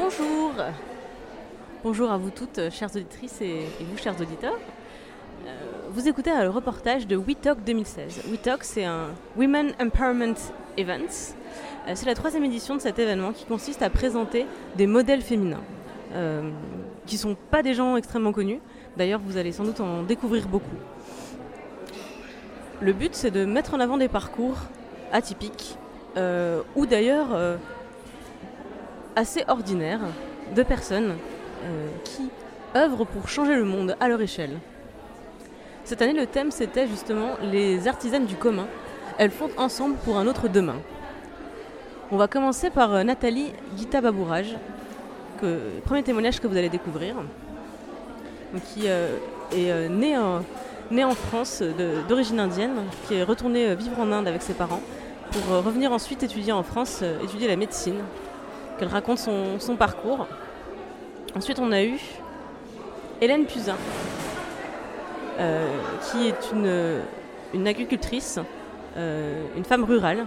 Bonjour Bonjour à vous toutes, chères auditrices et, vous, chers auditeurs. Euh, vous écoutez le reportage de WeTalk 2016. WeTalk, c'est un Women Empowerment Events. Euh, c'est la troisième édition de cet événement qui consiste à présenter des modèles féminins, euh, qui ne sont pas des gens extrêmement connus. D'ailleurs, vous allez sans doute en découvrir beaucoup. Le but, c'est de mettre en avant des parcours atypiques, euh, ou d'ailleurs euh, assez ordinaires, de personnes euh, qui œuvrent pour changer le monde à leur échelle. Cette année, le thème, c'était justement les artisanes du commun. Elles font ensemble pour un autre demain. On va commencer par euh, Nathalie Guita Babourage, que, premier témoignage que vous allez découvrir, qui euh, est née, en, née en France d'origine indienne, qui est retournée vivre en Inde avec ses parents, pour revenir ensuite étudier en France, étudier la médecine, qu'elle raconte son, parcours. Ensuite, on a eu Hélène Puzin, euh, qui est une, agricultrice, euh, une femme rurale,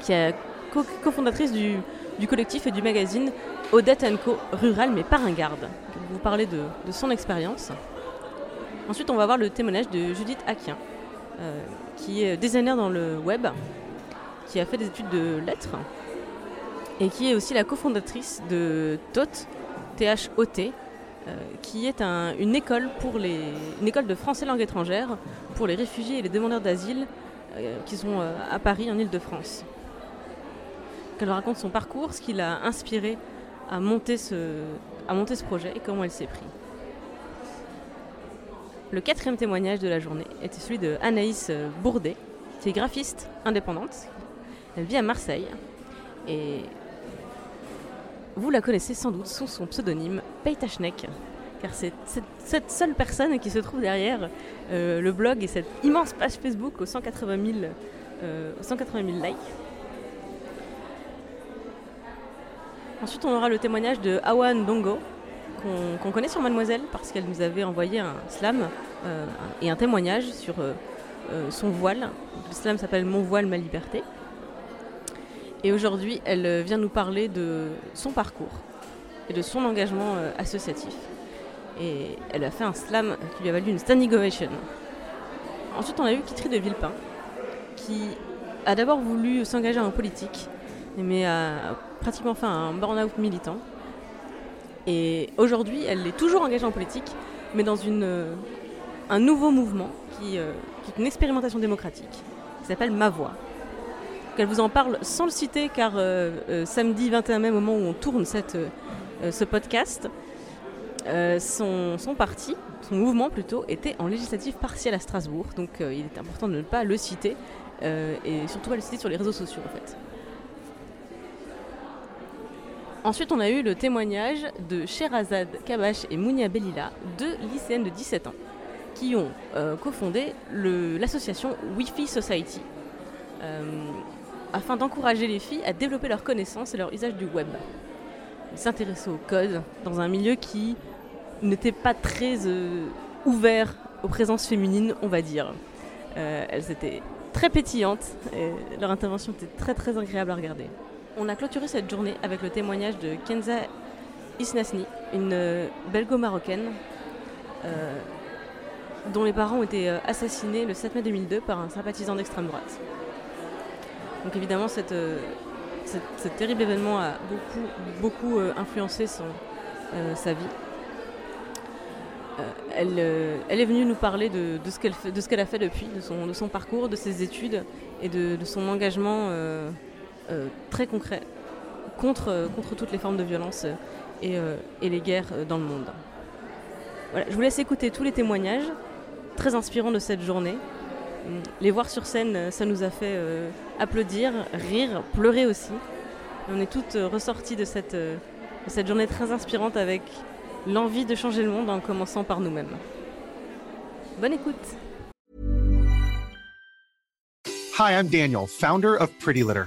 qui est co- cofondatrice du, collectif et du magazine Odette Co Rural mais pas ringarde. Je vais vous parler de, son expérience. Ensuite, on va voir le témoignage de Judith Aquien, euh, qui est designer dans le web, qui a fait des études de lettres et qui est aussi la cofondatrice de TOT, T-H-O-T, euh, qui est un- une école pour une école de français langue étrangère pour les réfugiés et les demandeurs d'asile euh, qui sont euh, à Paris en Ile-de-France. Elle raconte son parcours, ce qui l'a inspiré à monter, ce, projet et comment elle s'est pris. Le quatrième témoignage de la journée était celui de Anaïs Bourdet, qui est graphiste indépendante. Elle vit à Marseille et vous la connaissez sans doute sous son pseudonyme Peytachnek, car c'est cette, seule personne qui se trouve derrière euh, le blog et cette immense page Facebook aux 180 000, euh, aux 180 000 likes. Ensuite, on aura le témoignage de Awan Dongo, qu'on connaît sur Mademoiselle, parce qu'elle nous avait envoyé un slam euh, et un témoignage sur son voile. Le slam s'appelle Mon voile, ma liberté. Et aujourd'hui, elle euh, vient nous parler de son parcours et de son engagement euh, associatif. Et elle a fait un slam qui lui a valu une standing ovation. Ensuite, on a eu Kitry de Villepin, qui a d'abord voulu s'engager en politique, mais a pratiquement fait un burn-out militant. Et aujourd'hui, elle est toujours engagée en politique, mais dans une, euh, un nouveau mouvement qui, qui est une expérimentation démocratique, qui s'appelle Ma Voix. Donc, Elle vous en parle sans le citer, car euh, euh, samedi 21 mai, moment où on tourne euh, ce podcast, son, parti, son mouvement plutôt, était en législative partielle à Strasbourg. Donc il est important de ne pas le citer, et surtout pas le citer sur les réseaux sociaux en fait. Ensuite, on a eu le témoignage de Sherazade Kabash et Mounia Belila, deux lycéennes de 17 ans, qui ont cofondé l'association Wi-Fi Society, afin d'encourager les filles à développer leurs connaissances et leur usage du web. Ils s'intéressaient au code dans un milieu qui n'était pas très euh, ouvert aux présences féminines, on va dire. Euh, elles étaient très pétillantes et leur intervention était très très agréable à regarder. On a clôturé cette journée avec le témoignage de Kenza Isnasni, une euh, belgo-marocaine dont les parents ont été assassinés le 7 mai 2002 par un sympathisant d'extrême droite. Donc évidemment, cette, euh, ce terrible événement a beaucoup, euh, influencé son, euh, sa vie. Elle, est venue nous parler de, de ce qu'elle a fait depuis, de son, parcours, de ses études et de, son engagement très concret contre, contre toutes les formes de violence et, et les guerres dans le monde. Voilà, je vous laisse écouter tous les témoignages très inspirants de cette journée les voir sur scène, ça nous a fait applaudir, rire, pleurer aussi. On est toutes ressorties de cette, de cette journée très inspirante avec l'envie de changer le monde en commençant par nous-mêmes. Bonne écoute Hi, I'm Daniel, founder of Pretty Litter.